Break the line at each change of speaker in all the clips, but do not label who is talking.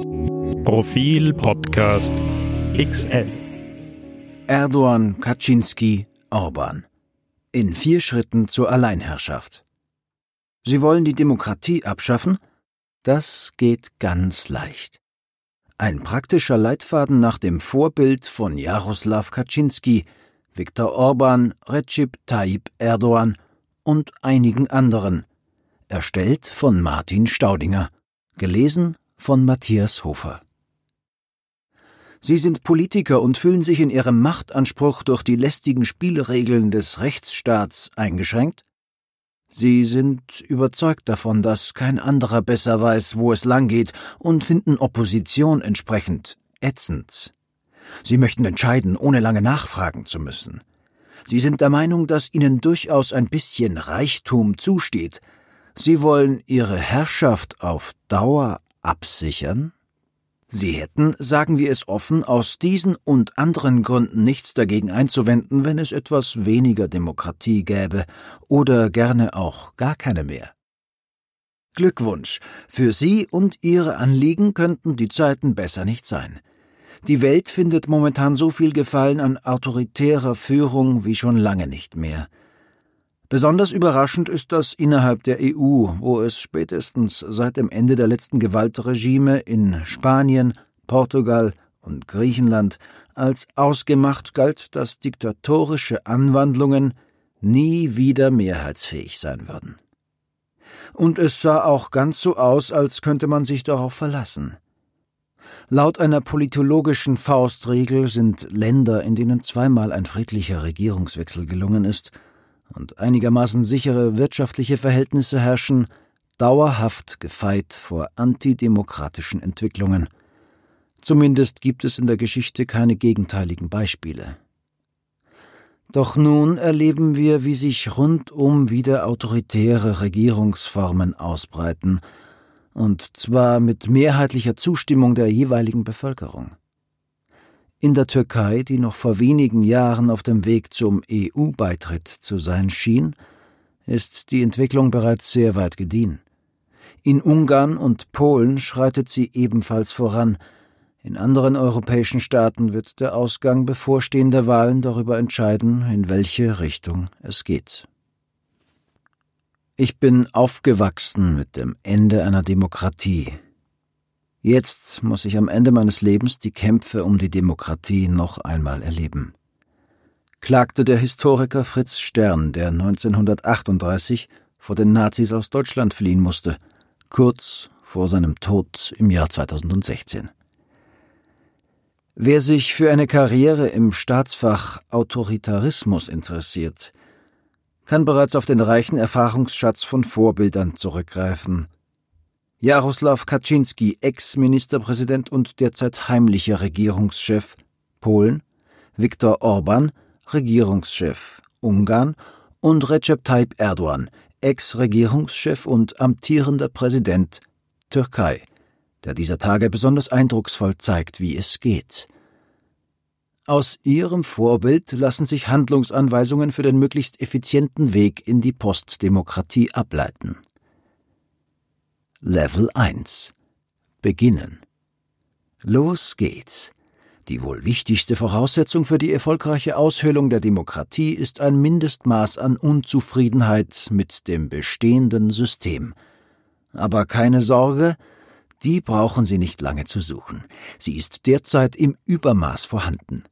Profil Podcast XL
Erdogan, Kaczynski, Orban. In vier Schritten zur Alleinherrschaft. Sie wollen die Demokratie abschaffen? Das geht ganz leicht. Ein praktischer Leitfaden nach dem Vorbild von Jaroslaw Kaczynski, Viktor Orban, Recep Tayyip Erdogan und einigen anderen. Erstellt von Martin Staudinger. Gelesen von Matthias Hofer. Sie sind Politiker und fühlen sich in ihrem Machtanspruch durch die lästigen Spielregeln des Rechtsstaats eingeschränkt? Sie sind überzeugt davon, dass kein anderer besser weiß, wo es langgeht, und finden Opposition entsprechend ätzend. Sie möchten entscheiden, ohne lange nachfragen zu müssen. Sie sind der Meinung, dass ihnen durchaus ein bisschen Reichtum zusteht. Sie wollen ihre Herrschaft auf Dauer absichern? Sie hätten, sagen wir es offen, aus diesen und anderen Gründen nichts dagegen einzuwenden, wenn es etwas weniger Demokratie gäbe oder gerne auch gar keine mehr. Glückwunsch, für Sie und Ihre Anliegen könnten die Zeiten besser nicht sein. Die Welt findet momentan so viel Gefallen an autoritärer Führung wie schon lange nicht mehr. Besonders überraschend ist das innerhalb der EU, wo es spätestens seit dem Ende der letzten Gewaltregime in Spanien, Portugal und Griechenland als ausgemacht galt, dass diktatorische Anwandlungen nie wieder mehrheitsfähig sein würden. Und es sah auch ganz so aus, als könnte man sich darauf verlassen. Laut einer politologischen Faustregel sind Länder, in denen zweimal ein friedlicher Regierungswechsel gelungen ist, und einigermaßen sichere wirtschaftliche Verhältnisse herrschen, dauerhaft gefeit vor antidemokratischen Entwicklungen. Zumindest gibt es in der Geschichte keine gegenteiligen Beispiele. Doch nun erleben wir, wie sich rundum wieder autoritäre Regierungsformen ausbreiten, und zwar mit mehrheitlicher Zustimmung der jeweiligen Bevölkerung. In der Türkei, die noch vor wenigen Jahren auf dem Weg zum EU-Beitritt zu sein schien, ist die Entwicklung bereits sehr weit gediehen. In Ungarn und Polen schreitet sie ebenfalls voran. In anderen europäischen Staaten wird der Ausgang bevorstehender Wahlen darüber entscheiden, in welche Richtung es geht. Ich bin aufgewachsen mit dem Ende einer Demokratie, Jetzt muss ich am Ende meines Lebens die Kämpfe um die Demokratie noch einmal erleben. Klagte der Historiker Fritz Stern, der 1938 vor den Nazis aus Deutschland fliehen musste, kurz vor seinem Tod im Jahr 2016. Wer sich für eine Karriere im Staatsfach Autoritarismus interessiert, kann bereits auf den reichen Erfahrungsschatz von Vorbildern zurückgreifen, Jaroslaw Kaczynski, Ex-Ministerpräsident und derzeit heimlicher Regierungschef Polen, Viktor Orban, Regierungschef Ungarn und Recep Tayyip Erdogan, Ex-Regierungschef und amtierender Präsident Türkei, der dieser Tage besonders eindrucksvoll zeigt, wie es geht. Aus ihrem Vorbild lassen sich Handlungsanweisungen für den möglichst effizienten Weg in die Postdemokratie ableiten. Level 1 Beginnen Los geht's. Die wohl wichtigste Voraussetzung für die erfolgreiche Aushöhlung der Demokratie ist ein Mindestmaß an Unzufriedenheit mit dem bestehenden System. Aber keine Sorge, die brauchen Sie nicht lange zu suchen. Sie ist derzeit im Übermaß vorhanden.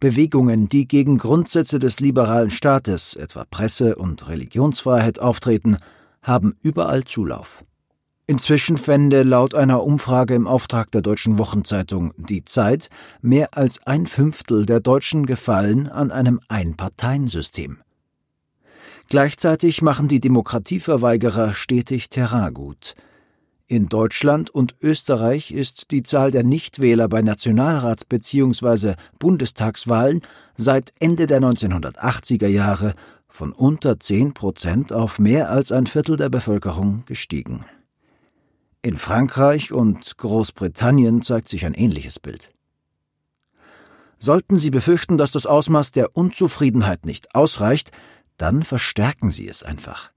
Bewegungen, die gegen Grundsätze des liberalen Staates, etwa Presse- und Religionsfreiheit, auftreten, haben überall Zulauf. Inzwischen fände laut einer Umfrage im Auftrag der deutschen Wochenzeitung Die Zeit mehr als ein Fünftel der Deutschen Gefallen an einem Einparteiensystem. Gleichzeitig machen die Demokratieverweigerer stetig Terrain gut. In Deutschland und Österreich ist die Zahl der Nichtwähler bei Nationalrats- bzw. Bundestagswahlen seit Ende der 1980er Jahre von unter 10 Prozent auf mehr als ein Viertel der Bevölkerung gestiegen. In Frankreich und Großbritannien zeigt sich ein ähnliches Bild. Sollten Sie befürchten, dass das Ausmaß der Unzufriedenheit nicht ausreicht, dann verstärken Sie es einfach.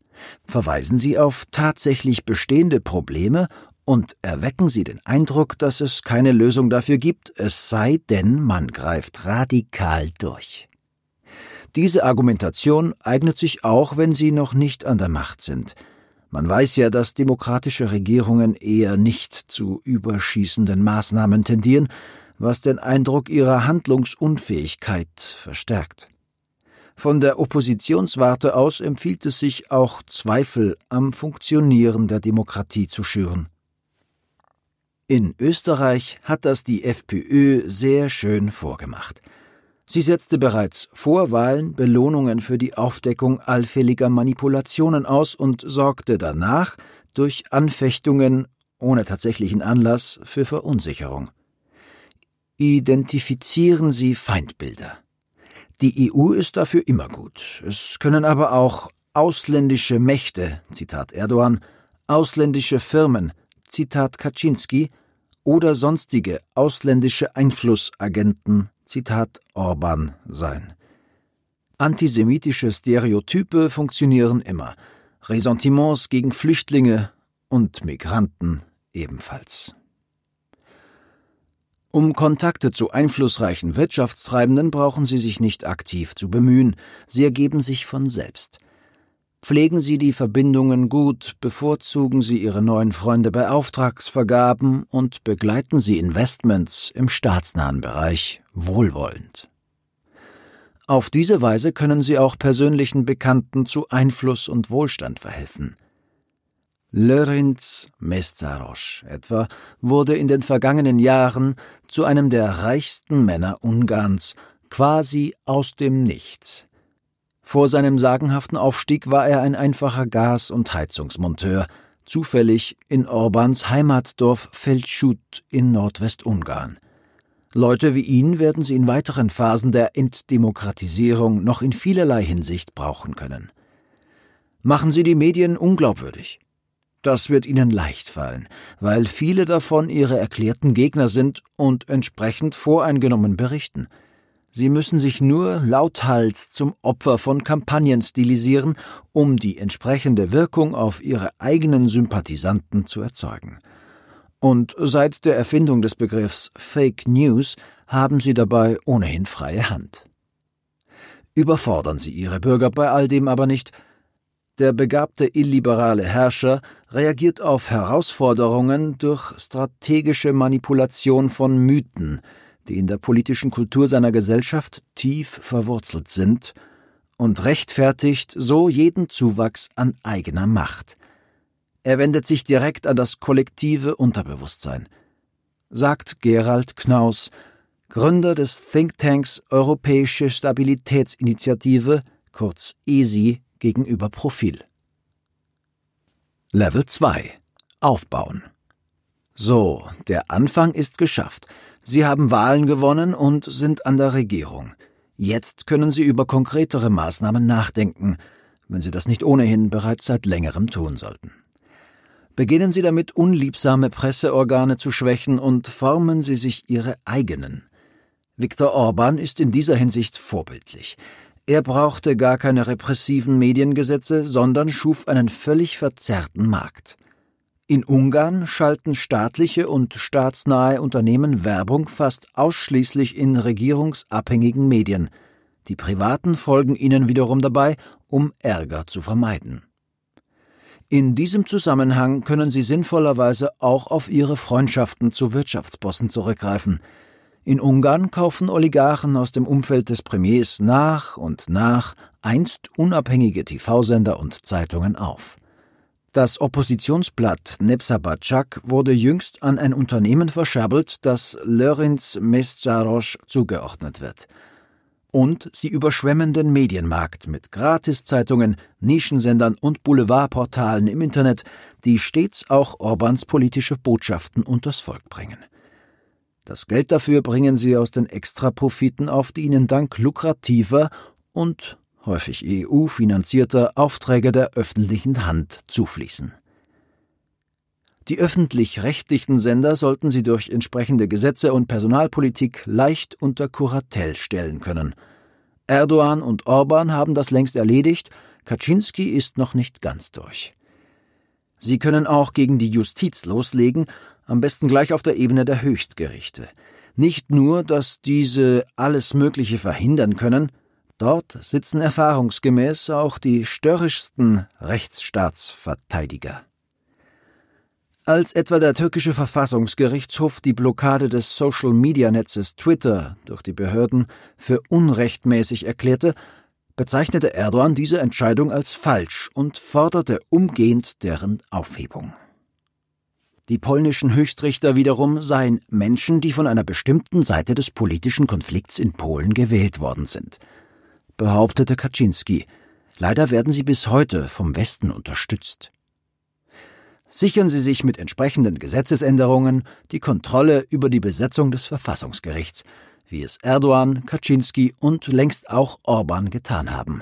Verweisen Sie auf tatsächlich bestehende Probleme und erwecken Sie den Eindruck, dass es keine Lösung dafür gibt, es sei denn, man greift radikal durch. Diese Argumentation eignet sich auch, wenn Sie noch nicht an der Macht sind. Man weiß ja, dass demokratische Regierungen eher nicht zu überschießenden Maßnahmen tendieren, was den Eindruck ihrer Handlungsunfähigkeit verstärkt. Von der Oppositionswarte aus empfiehlt es sich auch Zweifel am Funktionieren der Demokratie zu schüren. In Österreich hat das die FPÖ sehr schön vorgemacht. Sie setzte bereits vor Wahlen Belohnungen für die Aufdeckung allfälliger Manipulationen aus und sorgte danach durch Anfechtungen ohne tatsächlichen Anlass für Verunsicherung. Identifizieren Sie Feindbilder. Die EU ist dafür immer gut. Es können aber auch ausländische Mächte, Zitat Erdogan, ausländische Firmen, Zitat Kaczynski, oder sonstige ausländische Einflussagenten, Zitat Orban, sein. Antisemitische Stereotype funktionieren immer, Ressentiments gegen Flüchtlinge und Migranten ebenfalls. Um Kontakte zu einflussreichen Wirtschaftstreibenden brauchen Sie sich nicht aktiv zu bemühen, sie ergeben sich von selbst – Pflegen Sie die Verbindungen gut, bevorzugen Sie Ihre neuen Freunde bei Auftragsvergaben und begleiten Sie Investments im staatsnahen Bereich wohlwollend. Auf diese Weise können Sie auch persönlichen Bekannten zu Einfluss und Wohlstand verhelfen. Lörinz Mestarosch etwa wurde in den vergangenen Jahren zu einem der reichsten Männer Ungarns, quasi aus dem Nichts. Vor seinem sagenhaften Aufstieg war er ein einfacher Gas- und Heizungsmonteur, zufällig in Orbans Heimatdorf Feldschut in Nordwestungarn. Leute wie ihn werden sie in weiteren Phasen der Entdemokratisierung noch in vielerlei Hinsicht brauchen können. Machen Sie die Medien unglaubwürdig. Das wird Ihnen leicht fallen, weil viele davon Ihre erklärten Gegner sind und entsprechend voreingenommen berichten – Sie müssen sich nur lauthals zum Opfer von Kampagnen stilisieren, um die entsprechende Wirkung auf ihre eigenen Sympathisanten zu erzeugen. Und seit der Erfindung des Begriffs Fake News haben sie dabei ohnehin freie Hand. Überfordern Sie Ihre Bürger bei all dem aber nicht. Der begabte illiberale Herrscher reagiert auf Herausforderungen durch strategische Manipulation von Mythen, die in der politischen Kultur seiner Gesellschaft tief verwurzelt sind, und rechtfertigt so jeden Zuwachs an eigener Macht. Er wendet sich direkt an das kollektive Unterbewusstsein. Sagt Gerald Knaus, Gründer des Thinktanks Europäische Stabilitätsinitiative, kurz ESI, gegenüber Profil. Level 2 Aufbauen. So, der Anfang ist geschafft. Sie haben Wahlen gewonnen und sind an der Regierung. Jetzt können Sie über konkretere Maßnahmen nachdenken, wenn Sie das nicht ohnehin bereits seit längerem tun sollten. Beginnen Sie damit, unliebsame Presseorgane zu schwächen und formen Sie sich Ihre eigenen. Viktor Orban ist in dieser Hinsicht vorbildlich. Er brauchte gar keine repressiven Mediengesetze, sondern schuf einen völlig verzerrten Markt. In Ungarn schalten staatliche und staatsnahe Unternehmen Werbung fast ausschließlich in regierungsabhängigen Medien. Die privaten folgen ihnen wiederum dabei, um Ärger zu vermeiden. In diesem Zusammenhang können Sie sinnvollerweise auch auf Ihre Freundschaften zu Wirtschaftsbossen zurückgreifen. In Ungarn kaufen Oligarchen aus dem Umfeld des Premiers nach und nach einst unabhängige TV-Sender und Zeitungen auf. Das Oppositionsblatt Nepsabatschak wurde jüngst an ein Unternehmen verscherbelt, das Lörinz Meszarosch zugeordnet wird. Und sie überschwemmen den Medienmarkt mit Gratiszeitungen, Nischensendern und Boulevardportalen im Internet, die stets auch Orbans politische Botschaften unters Volk bringen. Das Geld dafür bringen sie aus den Extraprofiten auf die ihnen dank lukrativer und häufig EU-finanzierter Aufträge der öffentlichen Hand zufließen. Die öffentlich-rechtlichen Sender sollten sie durch entsprechende Gesetze und Personalpolitik leicht unter Kuratell stellen können. Erdogan und Orban haben das längst erledigt, Kaczynski ist noch nicht ganz durch. Sie können auch gegen die Justiz loslegen, am besten gleich auf der Ebene der Höchstgerichte. Nicht nur, dass diese alles Mögliche verhindern können, dort sitzen erfahrungsgemäß auch die störrischsten Rechtsstaatsverteidiger. Als etwa der türkische Verfassungsgerichtshof die Blockade des Social-Media-Netzes Twitter durch die Behörden für unrechtmäßig erklärte, bezeichnete Erdogan diese Entscheidung als falsch und forderte umgehend deren Aufhebung. Die polnischen Höchstrichter wiederum seien Menschen, die von einer bestimmten Seite des politischen Konflikts in Polen gewählt worden sind, behauptete Kaczynski. Leider werden sie bis heute vom Westen unterstützt. Sichern Sie sich mit entsprechenden Gesetzesänderungen die Kontrolle über die Besetzung des Verfassungsgerichts, wie es Erdogan, Kaczynski und längst auch Orban getan haben.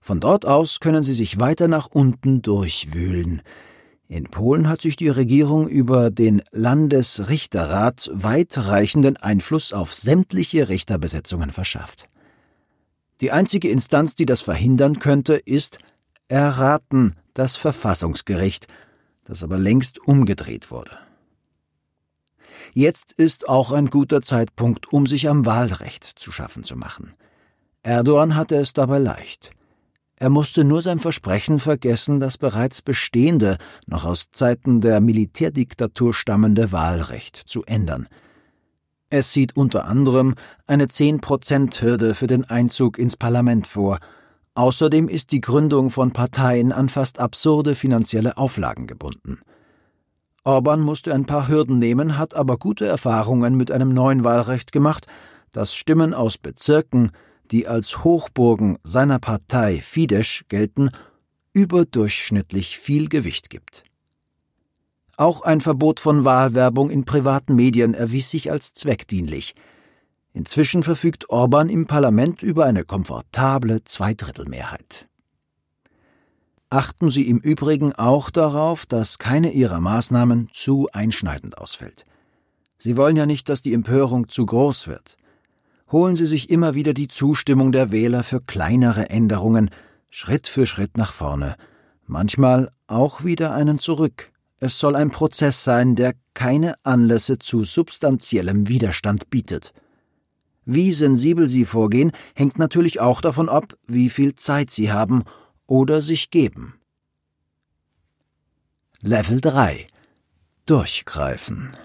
Von dort aus können sie sich weiter nach unten durchwühlen. In Polen hat sich die Regierung über den Landesrichterrat weitreichenden Einfluss auf sämtliche Richterbesetzungen verschafft. Die einzige Instanz, die das verhindern könnte, ist erraten das Verfassungsgericht, das aber längst umgedreht wurde. Jetzt ist auch ein guter Zeitpunkt, um sich am Wahlrecht zu schaffen zu machen. Erdogan hatte es dabei leicht. Er musste nur sein Versprechen vergessen, das bereits bestehende, noch aus Zeiten der Militärdiktatur stammende Wahlrecht zu ändern. Es sieht unter anderem eine Zehn-Prozent-Hürde für den Einzug ins Parlament vor. Außerdem ist die Gründung von Parteien an fast absurde finanzielle Auflagen gebunden. Orban musste ein paar Hürden nehmen, hat aber gute Erfahrungen mit einem neuen Wahlrecht gemacht, das Stimmen aus Bezirken, die als Hochburgen seiner Partei Fidesz gelten, überdurchschnittlich viel Gewicht gibt. Auch ein Verbot von Wahlwerbung in privaten Medien erwies sich als zweckdienlich. Inzwischen verfügt Orban im Parlament über eine komfortable Zweidrittelmehrheit. Achten Sie im Übrigen auch darauf, dass keine Ihrer Maßnahmen zu einschneidend ausfällt. Sie wollen ja nicht, dass die Empörung zu groß wird. Holen Sie sich immer wieder die Zustimmung der Wähler für kleinere Änderungen, Schritt für Schritt nach vorne, manchmal auch wieder einen zurück. Es soll ein Prozess sein, der keine Anlässe zu substanziellem Widerstand bietet. Wie sensibel Sie vorgehen, hängt natürlich auch davon ab, wie viel Zeit Sie haben oder sich geben. Level 3 Durchgreifen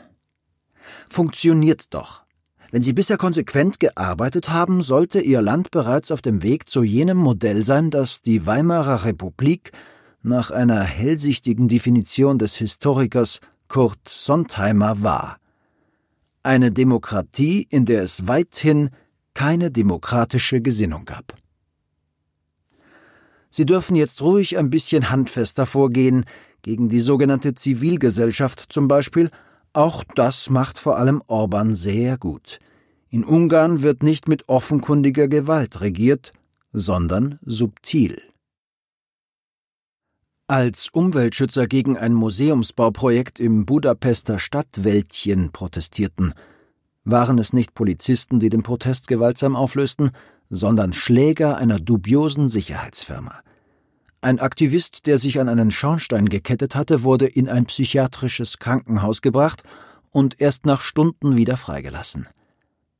Funktioniert doch. Wenn Sie bisher konsequent gearbeitet haben, sollte Ihr Land bereits auf dem Weg zu jenem Modell sein, das die Weimarer Republik nach einer hellsichtigen Definition des Historikers Kurt Sontheimer war. Eine Demokratie, in der es weithin keine demokratische Gesinnung gab. Sie dürfen jetzt ruhig ein bisschen handfester vorgehen, gegen die sogenannte Zivilgesellschaft zum Beispiel, auch das macht vor allem Orban sehr gut. In Ungarn wird nicht mit offenkundiger Gewalt regiert, sondern subtil. Als Umweltschützer gegen ein Museumsbauprojekt im Budapester Stadtwäldchen protestierten, waren es nicht Polizisten, die den Protest gewaltsam auflösten, sondern Schläger einer dubiosen Sicherheitsfirma. Ein Aktivist, der sich an einen Schornstein gekettet hatte, wurde in ein psychiatrisches Krankenhaus gebracht und erst nach Stunden wieder freigelassen.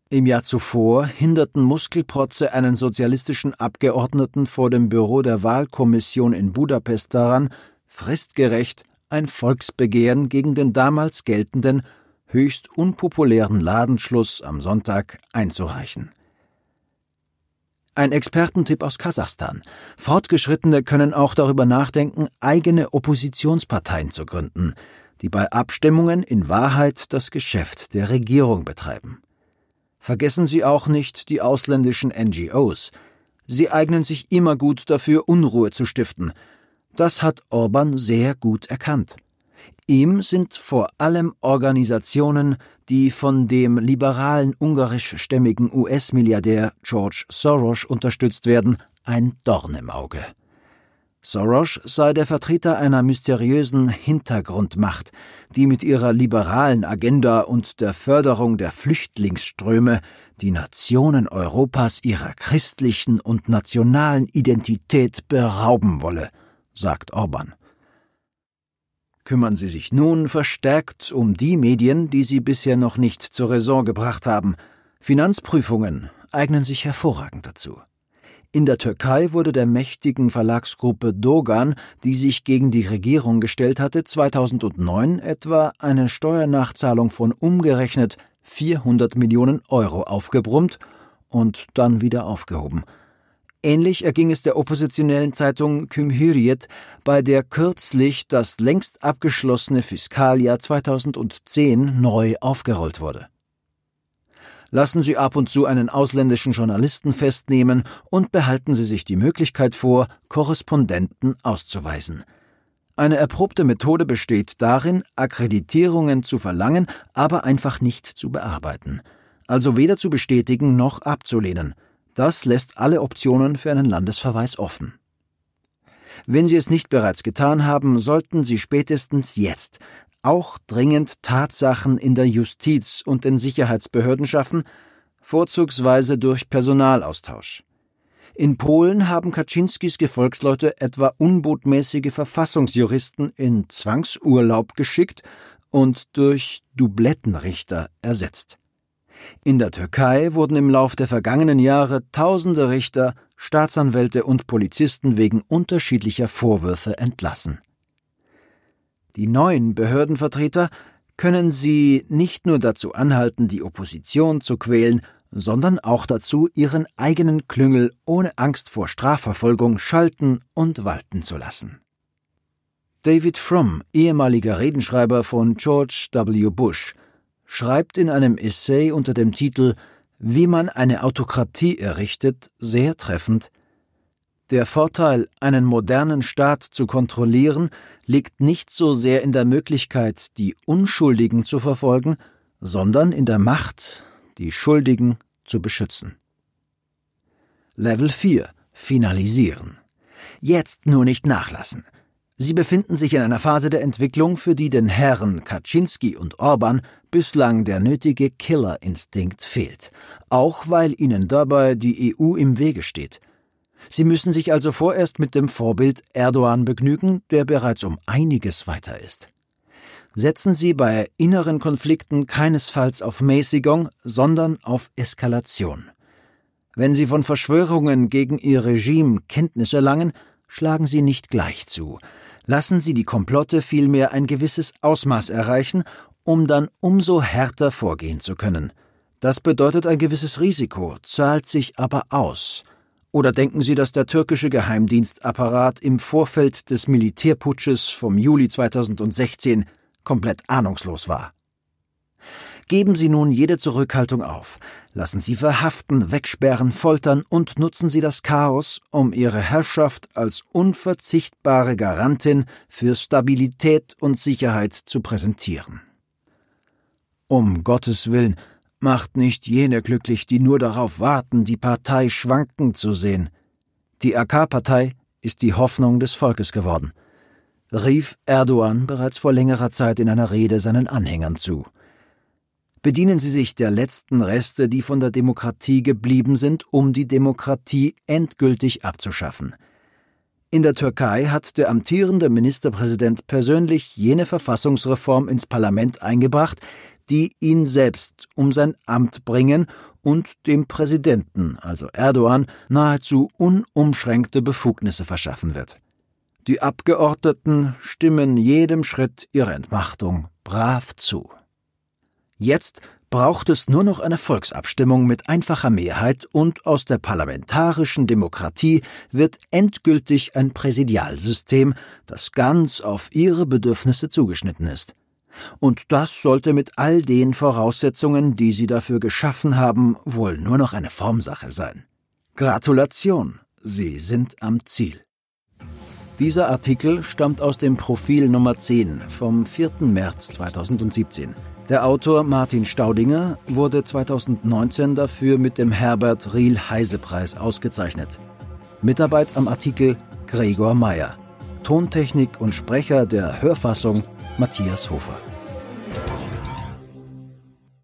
Im Jahr zuvor hinderten Muskelprotze einen sozialistischen Abgeordneten vor dem Büro der Wahlkommission in Budapest daran, fristgerecht ein Volksbegehren gegen den damals geltenden, höchst unpopulären Ladenschluss am Sonntag einzureichen. Ein Expertentipp aus Kasachstan. Fortgeschrittene können auch darüber nachdenken, eigene Oppositionsparteien zu gründen, die bei Abstimmungen in Wahrheit das Geschäft der Regierung betreiben. Vergessen Sie auch nicht die ausländischen NGOs. Sie eignen sich immer gut dafür, Unruhe zu stiften. Das hat Orban sehr gut erkannt. Ihm sind vor allem Organisationen, die von dem liberalen ungarischstämmigen US-Milliardär George Soros unterstützt werden, ein Dorn im Auge. Soros sei der Vertreter einer mysteriösen Hintergrundmacht, die mit ihrer liberalen Agenda und der Förderung der Flüchtlingsströme die Nationen Europas ihrer christlichen und nationalen Identität berauben wolle, sagt Orban. kümmern sie sich nun verstärkt um die Medien, die sie bisher noch nicht zur Raison gebracht haben. Finanzprüfungen eignen sich hervorragend dazu. In der Türkei wurde der mächtigen Verlagsgruppe Dogan, die sich gegen die Regierung gestellt hatte, 2009 etwa eine Steuernachzahlung von umgerechnet 400 Millionen Euro aufgebrummt und dann wieder aufgehoben. Ähnlich erging es der oppositionellen Zeitung Cumhuriyet, bei der kürzlich das längst abgeschlossene Fiskaljahr 2010 neu aufgerollt wurde. Lassen Sie ab und zu einen ausländischen Journalisten festnehmen und behalten Sie sich die Möglichkeit vor, Korrespondenten auszuweisen. Eine erprobte Methode besteht darin, Akkreditierungen zu verlangen, aber einfach nicht zu bearbeiten. Also weder zu bestätigen noch abzulehnen – das lässt alle Optionen für einen Landesverweis offen. Wenn Sie es nicht bereits getan haben, sollten Sie spätestens jetzt auch dringend Tatsachen in der Justiz und den Sicherheitsbehörden schaffen, vorzugsweise durch Personalaustausch. In Polen haben Kaczynskis Gefolgsleute etwa unbotmäßige Verfassungsjuristen in Zwangsurlaub geschickt und durch Dublettenrichter ersetzt. In der Türkei wurden im Lauf der vergangenen Jahre tausende Richter, Staatsanwälte und Polizisten wegen unterschiedlicher Vorwürfe entlassen. Die neuen Behördenvertreter können sie nicht nur dazu anhalten, die Opposition zu quälen, sondern auch dazu, ihren eigenen Klüngel ohne Angst vor Strafverfolgung schalten und walten zu lassen. David Fromm, ehemaliger Redenschreiber von George W. Bush, schreibt in einem Essay unter dem Titel Wie man eine Autokratie errichtet sehr treffend Der Vorteil, einen modernen Staat zu kontrollieren, liegt nicht so sehr in der Möglichkeit, die Unschuldigen zu verfolgen, sondern in der Macht, die Schuldigen zu beschützen. Level 4 Finalisieren. Jetzt nur nicht nachlassen. Sie befinden sich in einer Phase der Entwicklung, für die den Herren Kaczynski und Orban bislang der nötige Killerinstinkt fehlt, auch weil ihnen dabei die EU im Wege steht. Sie müssen sich also vorerst mit dem Vorbild Erdogan begnügen, der bereits um einiges weiter ist. Setzen Sie bei inneren Konflikten keinesfalls auf Mäßigung, sondern auf Eskalation. Wenn Sie von Verschwörungen gegen Ihr Regime Kenntnis erlangen, schlagen Sie nicht gleich zu, lassen Sie die Komplotte vielmehr ein gewisses Ausmaß erreichen, um dann umso härter vorgehen zu können. Das bedeutet ein gewisses Risiko, zahlt sich aber aus. Oder denken Sie, dass der türkische Geheimdienstapparat im Vorfeld des Militärputsches vom Juli 2016 komplett ahnungslos war? Geben Sie nun jede Zurückhaltung auf, lassen Sie verhaften, wegsperren, foltern und nutzen Sie das Chaos, um Ihre Herrschaft als unverzichtbare Garantin für Stabilität und Sicherheit zu präsentieren. Um Gottes Willen, macht nicht jene glücklich, die nur darauf warten, die Partei schwanken zu sehen. Die AK-Partei ist die Hoffnung des Volkes geworden, rief Erdogan bereits vor längerer Zeit in einer Rede seinen Anhängern zu bedienen sie sich der letzten Reste, die von der Demokratie geblieben sind, um die Demokratie endgültig abzuschaffen. In der Türkei hat der amtierende Ministerpräsident persönlich jene Verfassungsreform ins Parlament eingebracht, die ihn selbst um sein Amt bringen und dem Präsidenten, also Erdogan, nahezu unumschränkte Befugnisse verschaffen wird. Die Abgeordneten stimmen jedem Schritt ihrer Entmachtung brav zu. Jetzt braucht es nur noch eine Volksabstimmung mit einfacher Mehrheit und aus der parlamentarischen Demokratie wird endgültig ein Präsidialsystem, das ganz auf ihre Bedürfnisse zugeschnitten ist. Und das sollte mit all den Voraussetzungen, die sie dafür geschaffen haben, wohl nur noch eine Formsache sein. Gratulation, Sie sind am Ziel. Dieser Artikel stammt aus dem Profil Nummer 10 vom 4. März 2017. Der Autor Martin Staudinger wurde 2019 dafür mit dem Herbert Riel-Heise-Preis ausgezeichnet. Mitarbeit am Artikel Gregor Meyer. Tontechnik und Sprecher der Hörfassung Matthias Hofer.